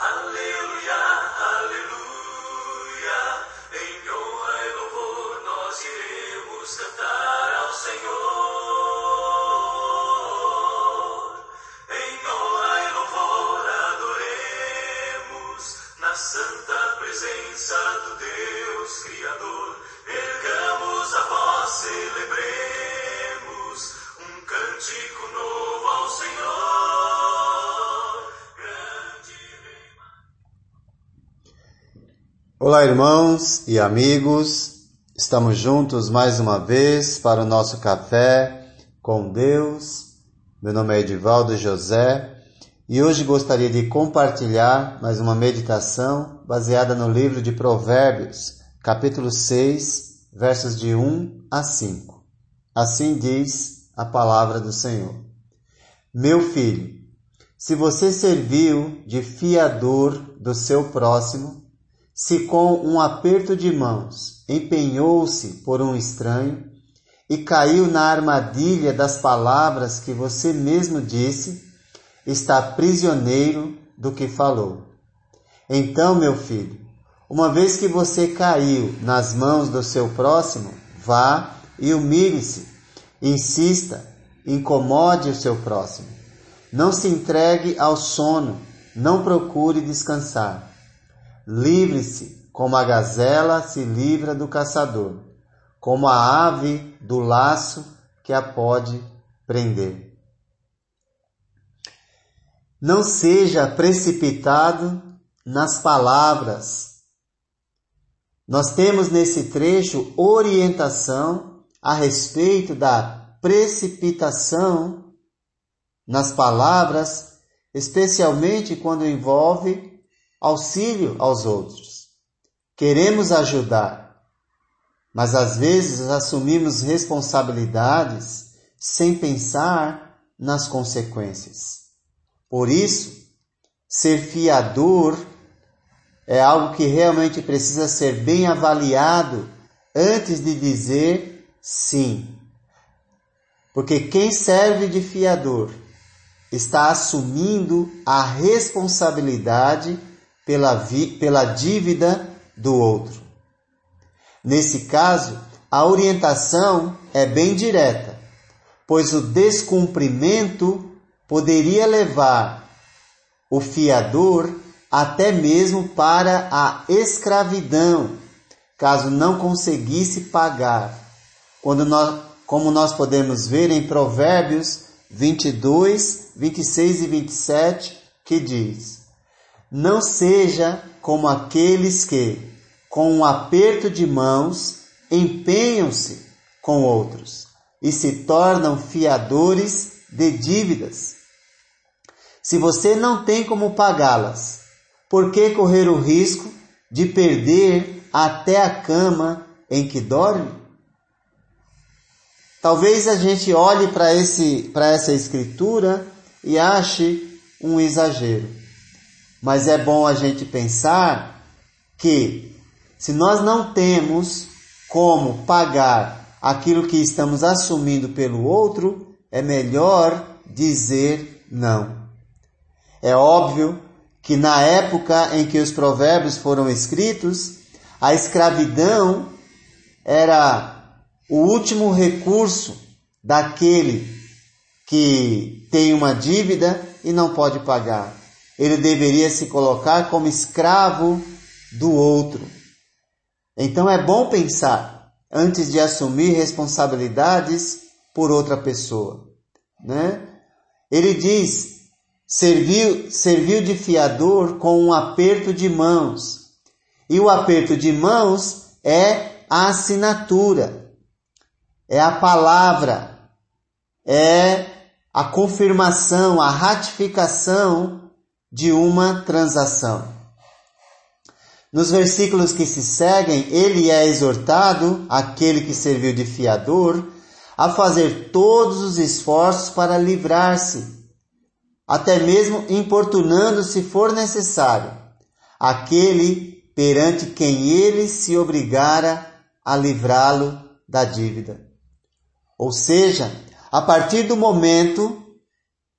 Hallelujah. Olá, irmãos e amigos. Estamos juntos mais uma vez para o nosso café com Deus. Meu nome é Edivaldo José e hoje gostaria de compartilhar mais uma meditação baseada no livro de Provérbios, capítulo 6, versos de 1 a 5. Assim diz a palavra do Senhor. Meu filho, se você serviu de fiador do seu próximo, se com um aperto de mãos empenhou-se por um estranho e caiu na armadilha das palavras que você mesmo disse, está prisioneiro do que falou. Então, meu filho, uma vez que você caiu nas mãos do seu próximo, vá e humilhe-se, insista, incomode o seu próximo. Não se entregue ao sono, não procure descansar. Livre-se, como a gazela se livra do caçador, como a ave do laço que a pode prender. Não seja precipitado nas palavras. Nós temos nesse trecho orientação a respeito da precipitação nas palavras, especialmente quando envolve auxílio aos outros. Queremos ajudar, mas às vezes assumimos responsabilidades sem pensar nas consequências. Por isso, ser fiador é algo que realmente precisa ser bem avaliado antes de dizer sim. Porque quem serve de fiador está assumindo a responsabilidade pela, vi, pela dívida do outro. Nesse caso, a orientação é bem direta, pois o descumprimento poderia levar o fiador até mesmo para a escravidão, caso não conseguisse pagar. Quando nós, como nós podemos ver em Provérbios 22, 26 e 27, que diz: Não seja como aqueles que, com um aperto de mãos, empenham-se com outros e se tornam fiadores de dívidas. Se você não tem como pagá-las, por que correr o risco de perder até a cama em que dorme? Talvez a gente olhe para essa escritura e ache um exagero. Mas é bom a gente pensar que se nós não temos como pagar aquilo que estamos assumindo pelo outro, é melhor dizer não. É óbvio que na época em que os provérbios foram escritos, a escravidão era o último recurso daquele que tem uma dívida e não pode pagar. Ele deveria se colocar como escravo do outro. Então é bom pensar antes de assumir responsabilidades por outra pessoa, né? Ele diz: serviu, serviu de fiador com um aperto de mãos. E o aperto de mãos é a assinatura é a palavra, é a confirmação, a ratificação de uma transação. Nos versículos que se seguem, ele é exortado, aquele que serviu de fiador, a fazer todos os esforços para livrar-se, até mesmo importunando se for necessário, aquele perante quem ele se obrigara a livrá-lo da dívida. Ou seja, a partir do momento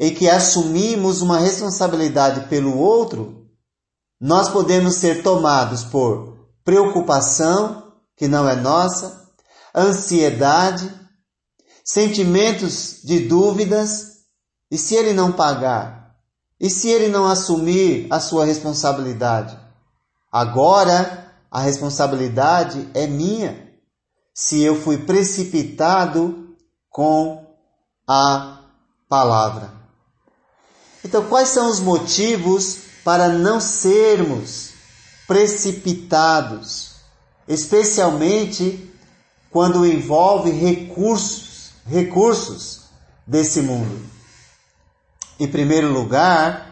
em que assumimos uma responsabilidade pelo outro, nós podemos ser tomados por preocupação, que não é nossa, ansiedade, sentimentos de dúvidas, e se ele não pagar? E se ele não assumir a sua responsabilidade? Agora a responsabilidade é minha. Se eu fui precipitado com a palavra. Então, quais são os motivos para não sermos precipitados, especialmente quando envolve recursos, recursos desse mundo? Em primeiro lugar,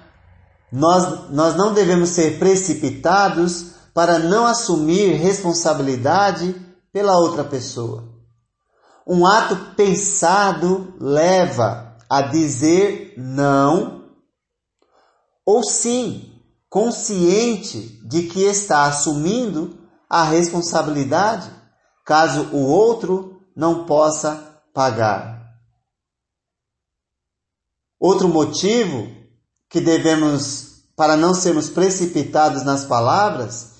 nós, nós não devemos ser precipitados para não assumir responsabilidade pela outra pessoa. Um ato pensado leva a dizer não ou sim, consciente de que está assumindo a responsabilidade caso o outro não possa pagar. Outro motivo que devemos, para não sermos precipitados nas palavras,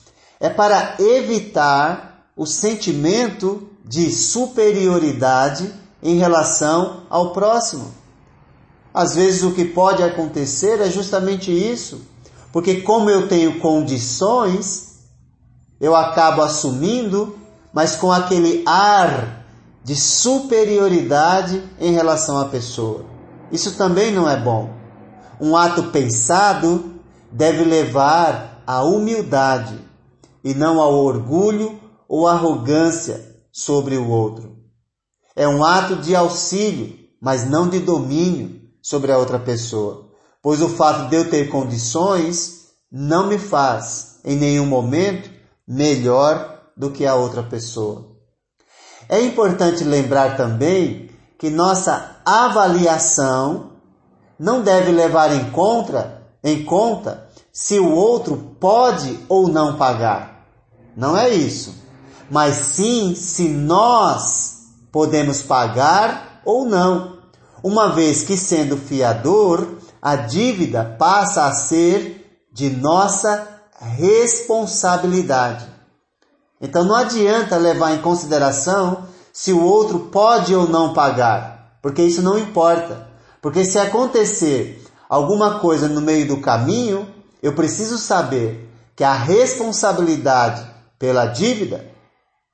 é para evitar o sentimento de superioridade em relação ao próximo. Às vezes o que pode acontecer é justamente isso, porque como eu tenho condições, eu acabo assumindo, mas com aquele ar de superioridade em relação à pessoa. Isso também não é bom. Um ato pensado deve levar à humildade e não ao orgulho ou arrogância sobre o outro. É um ato de auxílio, mas não de domínio sobre a outra pessoa, pois o fato de eu ter condições não me faz, em nenhum momento, melhor do que a outra pessoa. É importante lembrar também que nossa avaliação não deve levar em conta, em conta se o outro pode ou não pagar. Não é isso. Mas sim se nós podemos pagar ou não. Uma vez que, sendo fiador, a dívida passa a ser de nossa responsabilidade. Então não adianta levar em consideração se o outro pode ou não pagar, porque isso não importa. Porque se acontecer alguma coisa no meio do caminho, eu preciso saber que a responsabilidade pela dívida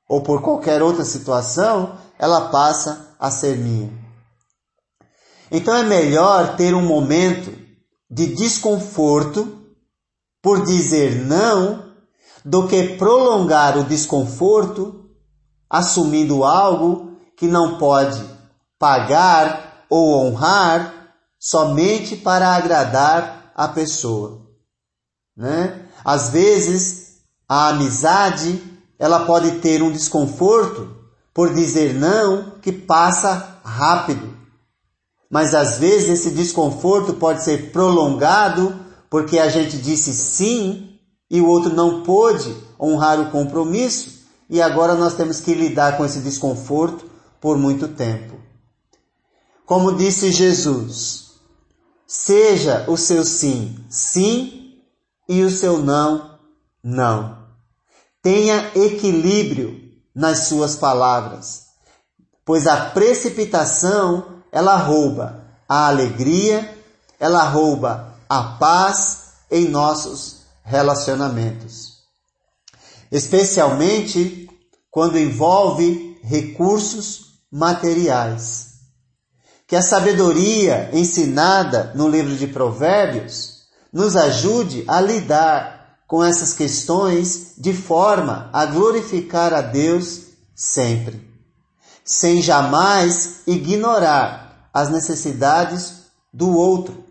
ou por qualquer outra situação, ela passa a ser minha. Então é melhor ter um momento de desconforto por dizer não do que prolongar o desconforto assumindo algo que não pode pagar ou honrar somente para agradar a pessoa. Né? Às vezes, a amizade ela pode ter um desconforto por dizer não que passa rápido. Mas às vezes esse desconforto pode ser prolongado porque a gente disse sim e o outro não pôde honrar o compromisso e agora nós temos que lidar com esse desconforto por muito tempo. Como disse Jesus, seja o seu sim, sim e o seu não, não. Tenha equilíbrio nas suas palavras, pois a precipitação ela rouba a alegria, ela rouba a paz em nossos relacionamentos. Especialmente quando envolve recursos materiais. Que a sabedoria ensinada no livro de Provérbios nos ajude a lidar com essas questões de forma a glorificar a Deus sempre, sem jamais ignorar as necessidades do outro,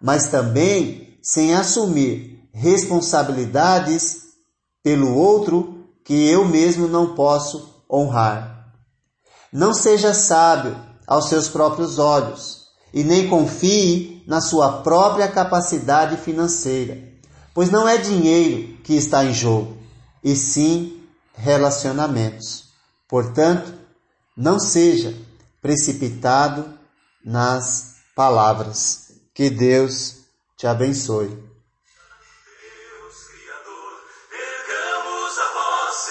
mas também sem assumir responsabilidades pelo outro que eu mesmo não posso honrar. Não seja sábio aos seus próprios olhos e nem confie na sua própria capacidade financeira Pois não é dinheiro que está em jogo, e sim relacionamentos. Portanto, não seja precipitado nas palavras. Que Deus te abençoe. Deus Criador, ergamos a voz.